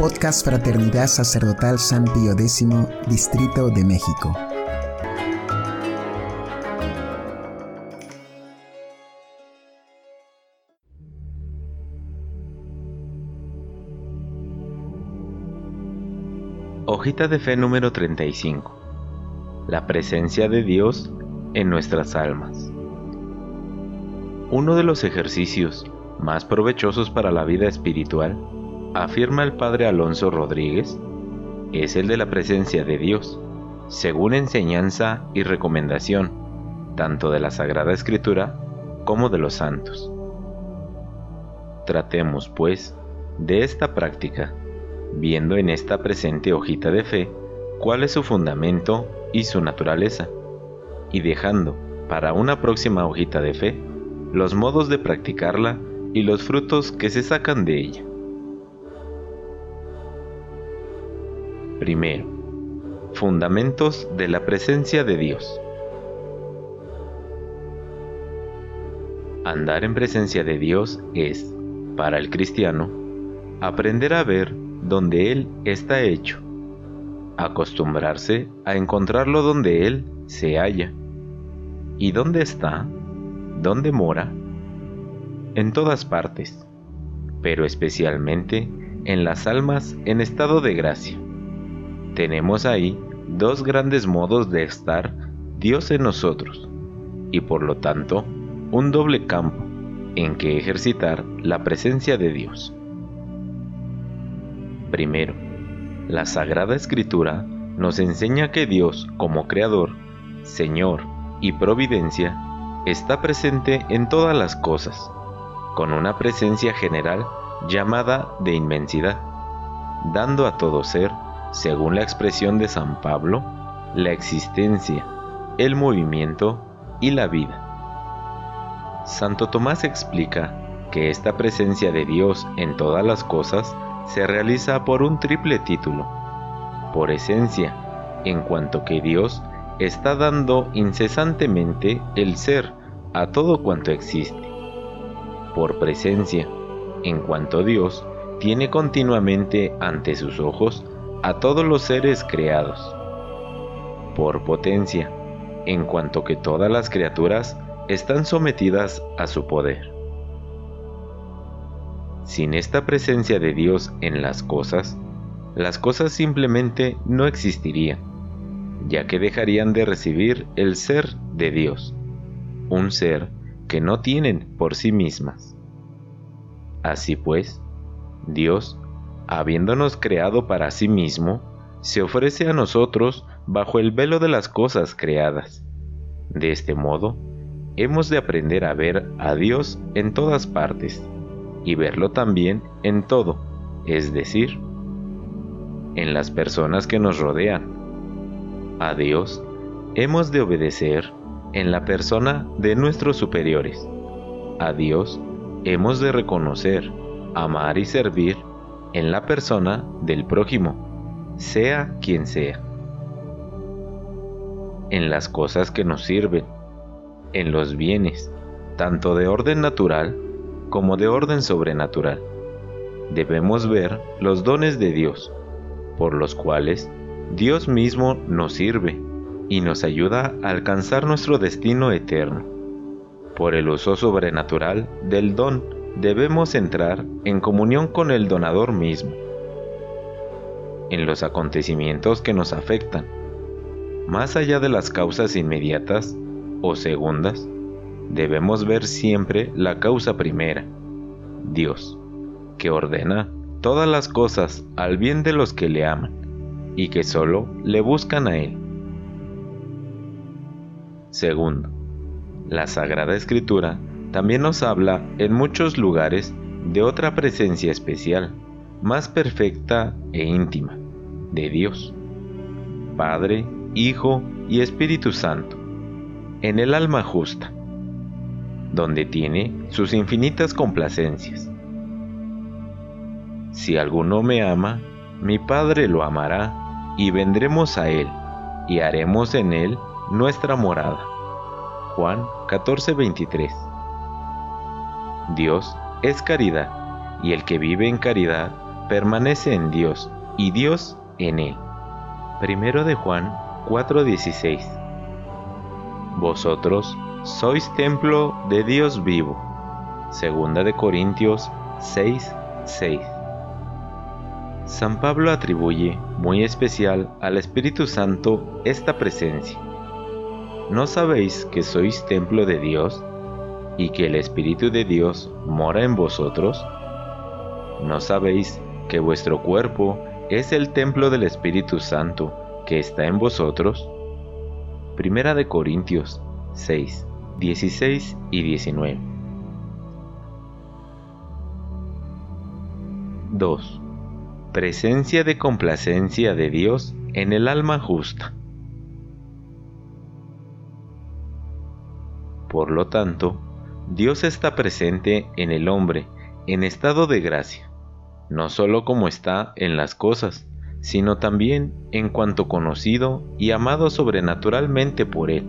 Podcast Fraternidad Sacerdotal San Pío X, Distrito de México. Hojita de fe número 35. La presencia de Dios en nuestras almas. Uno de los ejercicios más provechosos para la vida espiritual, afirma el padre Alonso Rodríguez, es el de la presencia de Dios, según enseñanza y recomendación, tanto de la Sagrada Escritura como de los santos. Tratemos, pues, de esta práctica, viendo en esta presente hojita de fe cuál es su fundamento y su naturaleza, y dejando para una próxima hojita de fe los modos de practicarla y los frutos que se sacan de ella. Primero, fundamentos de la presencia de Dios. Andar en presencia de Dios es, para el cristiano, aprender a ver donde Él está hecho, acostumbrarse a encontrarlo donde Él se halla. ¿Y dónde está? ¿Dónde mora? en todas partes, pero especialmente en las almas en estado de gracia. Tenemos ahí dos grandes modos de estar Dios en nosotros, y por lo tanto un doble campo en que ejercitar la presencia de Dios. Primero, la Sagrada Escritura nos enseña que Dios como Creador, Señor y Providencia está presente en todas las cosas con una presencia general llamada de inmensidad, dando a todo ser, según la expresión de San Pablo, la existencia, el movimiento y la vida. Santo Tomás explica que esta presencia de Dios en todas las cosas se realiza por un triple título, por esencia, en cuanto que Dios está dando incesantemente el ser a todo cuanto existe por presencia, en cuanto Dios tiene continuamente ante sus ojos a todos los seres creados. Por potencia, en cuanto que todas las criaturas están sometidas a su poder. Sin esta presencia de Dios en las cosas, las cosas simplemente no existirían, ya que dejarían de recibir el ser de Dios, un ser que no tienen por sí mismas. Así pues, Dios, habiéndonos creado para sí mismo, se ofrece a nosotros bajo el velo de las cosas creadas. De este modo, hemos de aprender a ver a Dios en todas partes y verlo también en todo, es decir, en las personas que nos rodean. A Dios hemos de obedecer en la persona de nuestros superiores. A Dios hemos de reconocer, amar y servir en la persona del prójimo, sea quien sea. En las cosas que nos sirven, en los bienes, tanto de orden natural como de orden sobrenatural. Debemos ver los dones de Dios, por los cuales Dios mismo nos sirve y nos ayuda a alcanzar nuestro destino eterno. Por el uso sobrenatural del don debemos entrar en comunión con el donador mismo. En los acontecimientos que nos afectan, más allá de las causas inmediatas o segundas, debemos ver siempre la causa primera, Dios, que ordena todas las cosas al bien de los que le aman y que solo le buscan a Él. Segundo, la Sagrada Escritura también nos habla en muchos lugares de otra presencia especial, más perfecta e íntima, de Dios, Padre, Hijo y Espíritu Santo, en el alma justa, donde tiene sus infinitas complacencias. Si alguno me ama, mi Padre lo amará, y vendremos a él, y haremos en él nuestra morada. Juan 14:23 Dios es caridad, y el que vive en caridad permanece en Dios y Dios en él. Primero de Juan 4:16 Vosotros sois templo de Dios vivo. Segunda de Corintios 6:6 San Pablo atribuye muy especial al Espíritu Santo esta presencia. ¿No sabéis que sois templo de Dios y que el Espíritu de Dios mora en vosotros? ¿No sabéis que vuestro cuerpo es el templo del Espíritu Santo que está en vosotros? Primera de Corintios 6, 16 y 19. 2. Presencia de complacencia de Dios en el alma justa. Por lo tanto, Dios está presente en el hombre en estado de gracia, no solo como está en las cosas, sino también en cuanto conocido y amado sobrenaturalmente por Él,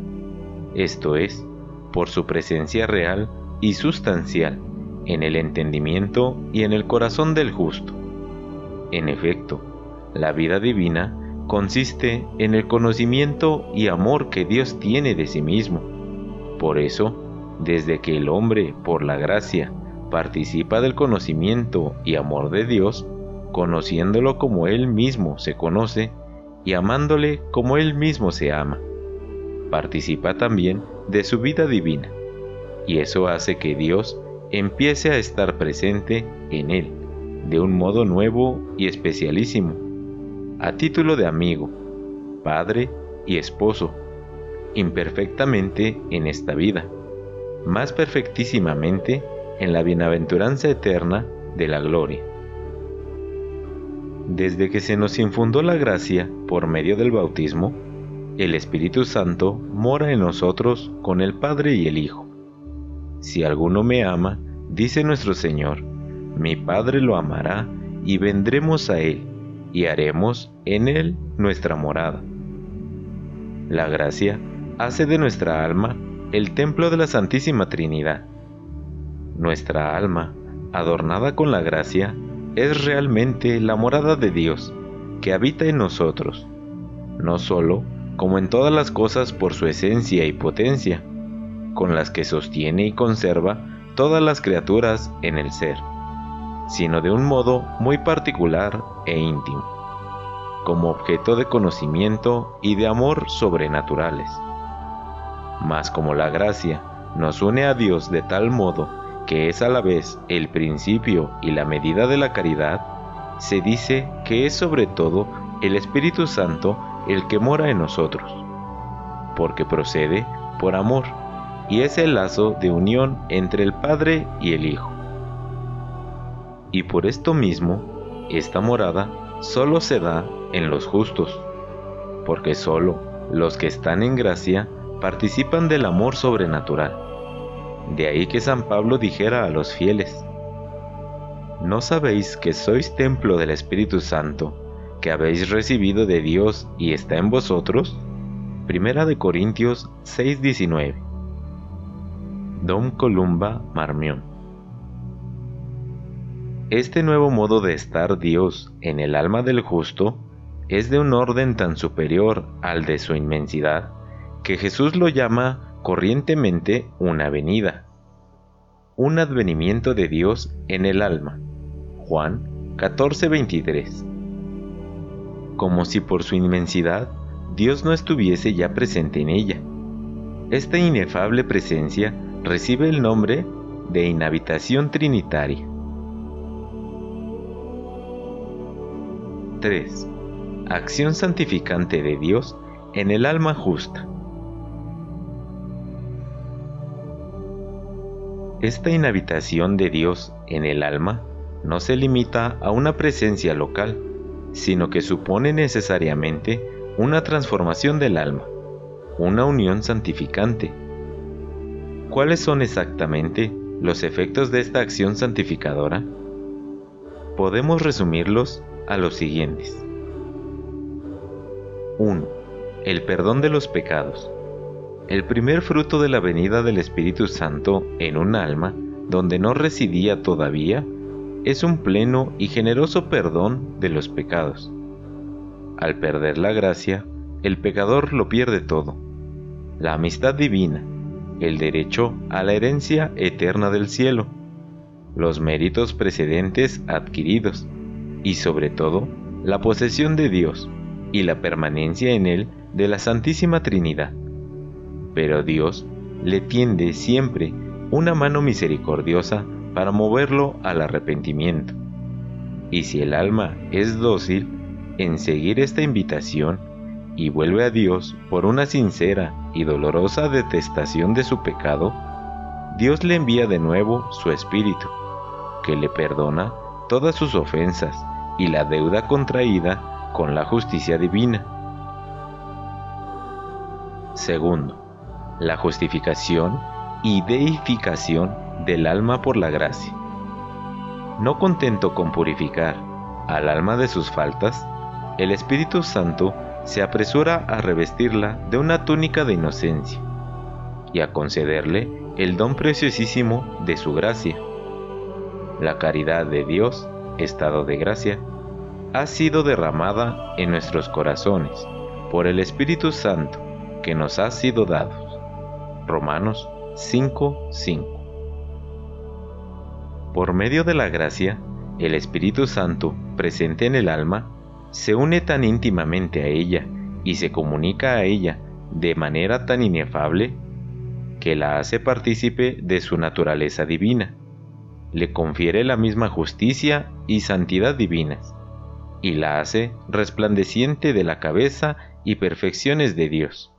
esto es, por su presencia real y sustancial en el entendimiento y en el corazón del justo. En efecto, la vida divina consiste en el conocimiento y amor que Dios tiene de sí mismo. Por eso, desde que el hombre, por la gracia, participa del conocimiento y amor de Dios, conociéndolo como Él mismo se conoce y amándole como Él mismo se ama. Participa también de su vida divina, y eso hace que Dios empiece a estar presente en Él de un modo nuevo y especialísimo, a título de amigo, padre y esposo, imperfectamente en esta vida, más perfectísimamente en la bienaventuranza eterna de la gloria. Desde que se nos infundó la gracia por medio del bautismo, el Espíritu Santo mora en nosotros con el Padre y el Hijo. Si alguno me ama, dice nuestro Señor, mi Padre lo amará y vendremos a Él y haremos en Él nuestra morada. La gracia hace de nuestra alma el templo de la Santísima Trinidad. Nuestra alma, adornada con la gracia, es realmente la morada de Dios, que habita en nosotros, no solo como en todas las cosas por su esencia y potencia, con las que sostiene y conserva todas las criaturas en el ser, sino de un modo muy particular e íntimo, como objeto de conocimiento y de amor sobrenaturales. Mas como la gracia nos une a Dios de tal modo que es a la vez el principio y la medida de la caridad, se dice que es sobre todo el Espíritu Santo el que mora en nosotros, porque procede por amor y es el lazo de unión entre el Padre y el Hijo. Y por esto mismo, esta morada solo se da en los justos, porque solo los que están en gracia participan del amor sobrenatural de ahí que San Pablo dijera a los fieles, ¿no sabéis que sois templo del Espíritu Santo, que habéis recibido de Dios y está en vosotros? Primera de Corintios 6:19. Dom Columba Marmión. Este nuevo modo de estar Dios en el alma del justo es de un orden tan superior al de su inmensidad que Jesús lo llama corrientemente una venida, un advenimiento de Dios en el alma. Juan 14:23. Como si por su inmensidad Dios no estuviese ya presente en ella. Esta inefable presencia recibe el nombre de inhabitación trinitaria. 3. Acción santificante de Dios en el alma justa. Esta inhabitación de Dios en el alma no se limita a una presencia local, sino que supone necesariamente una transformación del alma, una unión santificante. ¿Cuáles son exactamente los efectos de esta acción santificadora? Podemos resumirlos a los siguientes. 1. El perdón de los pecados. El primer fruto de la venida del Espíritu Santo en un alma donde no residía todavía es un pleno y generoso perdón de los pecados. Al perder la gracia, el pecador lo pierde todo. La amistad divina, el derecho a la herencia eterna del cielo, los méritos precedentes adquiridos y sobre todo la posesión de Dios y la permanencia en él de la Santísima Trinidad. Pero Dios le tiende siempre una mano misericordiosa para moverlo al arrepentimiento. Y si el alma es dócil en seguir esta invitación y vuelve a Dios por una sincera y dolorosa detestación de su pecado, Dios le envía de nuevo su Espíritu, que le perdona todas sus ofensas y la deuda contraída con la justicia divina. Segundo, la justificación y deificación del alma por la gracia. No contento con purificar al alma de sus faltas, el Espíritu Santo se apresura a revestirla de una túnica de inocencia y a concederle el don preciosísimo de su gracia. La caridad de Dios, estado de gracia, ha sido derramada en nuestros corazones por el Espíritu Santo que nos ha sido dado. Romanos 5:5 Por medio de la gracia, el Espíritu Santo, presente en el alma, se une tan íntimamente a ella y se comunica a ella de manera tan inefable que la hace partícipe de su naturaleza divina, le confiere la misma justicia y santidad divinas, y la hace resplandeciente de la cabeza y perfecciones de Dios.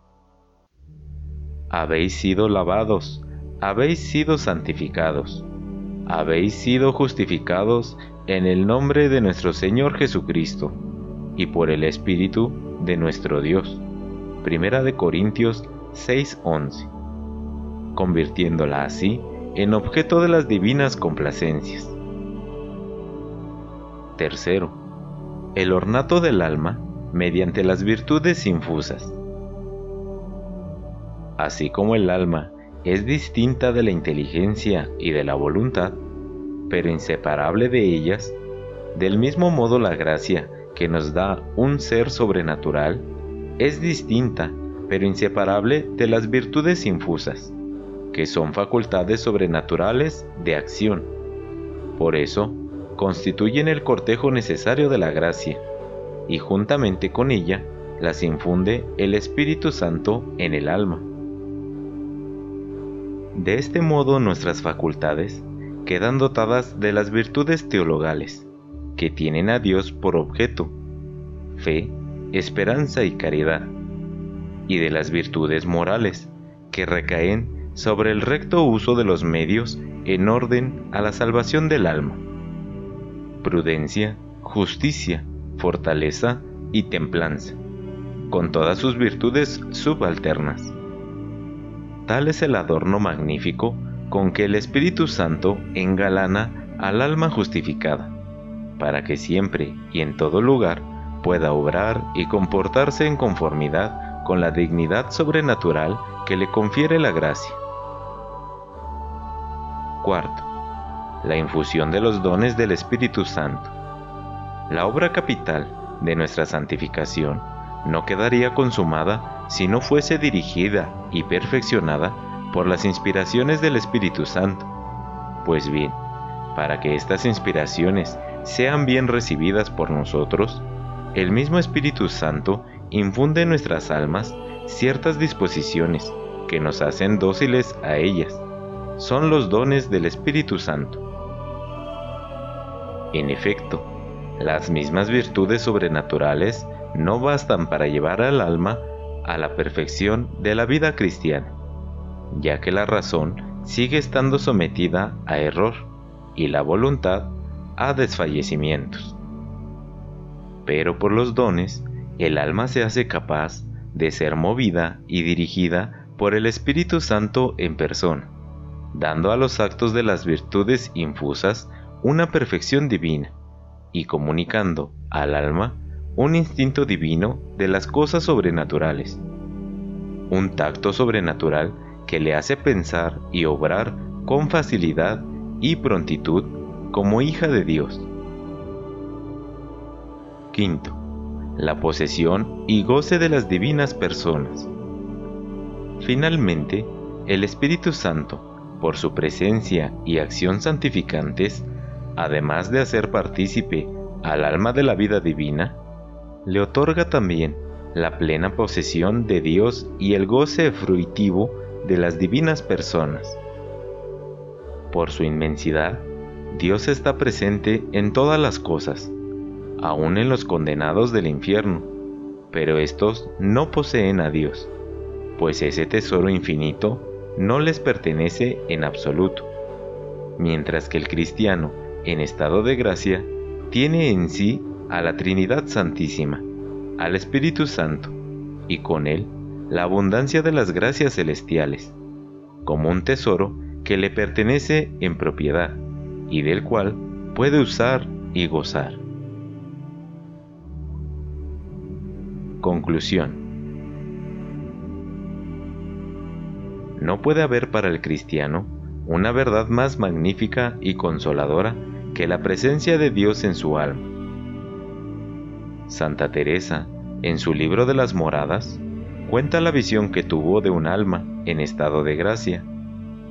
Habéis sido lavados, habéis sido santificados, habéis sido justificados en el nombre de nuestro Señor Jesucristo y por el Espíritu de nuestro Dios. Primera de Corintios 6:11. Convirtiéndola así en objeto de las divinas complacencias. Tercero, el ornato del alma mediante las virtudes infusas. Así como el alma es distinta de la inteligencia y de la voluntad, pero inseparable de ellas, del mismo modo la gracia que nos da un ser sobrenatural es distinta, pero inseparable de las virtudes infusas, que son facultades sobrenaturales de acción. Por eso, constituyen el cortejo necesario de la gracia, y juntamente con ella las infunde el Espíritu Santo en el alma. De este modo nuestras facultades quedan dotadas de las virtudes teologales, que tienen a Dios por objeto, fe, esperanza y caridad, y de las virtudes morales, que recaen sobre el recto uso de los medios en orden a la salvación del alma. Prudencia, justicia, fortaleza y templanza, con todas sus virtudes subalternas. Tal es el adorno magnífico con que el Espíritu Santo engalana al alma justificada, para que siempre y en todo lugar pueda obrar y comportarse en conformidad con la dignidad sobrenatural que le confiere la gracia. Cuarto, la infusión de los dones del Espíritu Santo. La obra capital de nuestra santificación no quedaría consumada si no fuese dirigida y perfeccionada por las inspiraciones del Espíritu Santo. Pues bien, para que estas inspiraciones sean bien recibidas por nosotros, el mismo Espíritu Santo infunde en nuestras almas ciertas disposiciones que nos hacen dóciles a ellas son los dones del Espíritu Santo. En efecto, las mismas virtudes sobrenaturales no bastan para llevar al alma a la perfección de la vida cristiana, ya que la razón sigue estando sometida a error y la voluntad a desfallecimientos. Pero por los dones, el alma se hace capaz de ser movida y dirigida por el Espíritu Santo en persona dando a los actos de las virtudes infusas una perfección divina y comunicando al alma un instinto divino de las cosas sobrenaturales, un tacto sobrenatural que le hace pensar y obrar con facilidad y prontitud como hija de Dios. Quinto, la posesión y goce de las divinas personas. Finalmente, el Espíritu Santo, por su presencia y acción santificantes, además de hacer partícipe al alma de la vida divina, le otorga también la plena posesión de Dios y el goce fruitivo de las divinas personas. Por su inmensidad, Dios está presente en todas las cosas, aun en los condenados del infierno, pero estos no poseen a Dios, pues ese tesoro infinito no les pertenece en absoluto, mientras que el cristiano, en estado de gracia, tiene en sí a la Trinidad Santísima, al Espíritu Santo, y con él la abundancia de las gracias celestiales, como un tesoro que le pertenece en propiedad y del cual puede usar y gozar. Conclusión No puede haber para el cristiano una verdad más magnífica y consoladora que la presencia de Dios en su alma. Santa Teresa, en su libro de las moradas, cuenta la visión que tuvo de un alma en estado de gracia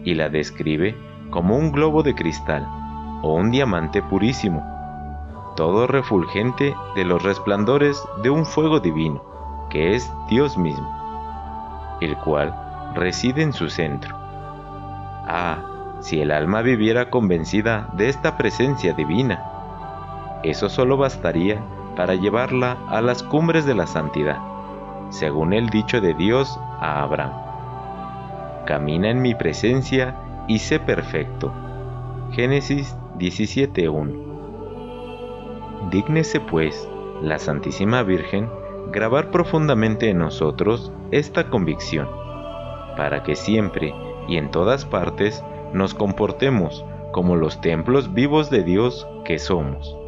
y la describe como un globo de cristal o un diamante purísimo, todo refulgente de los resplandores de un fuego divino, que es Dios mismo, el cual reside en su centro. Ah, si el alma viviera convencida de esta presencia divina, eso solo bastaría para llevarla a las cumbres de la santidad, según el dicho de Dios a Abraham. Camina en mi presencia y sé perfecto. Génesis 17.1 Dígnese pues la Santísima Virgen grabar profundamente en nosotros esta convicción, para que siempre y en todas partes nos comportemos como los templos vivos de Dios que somos.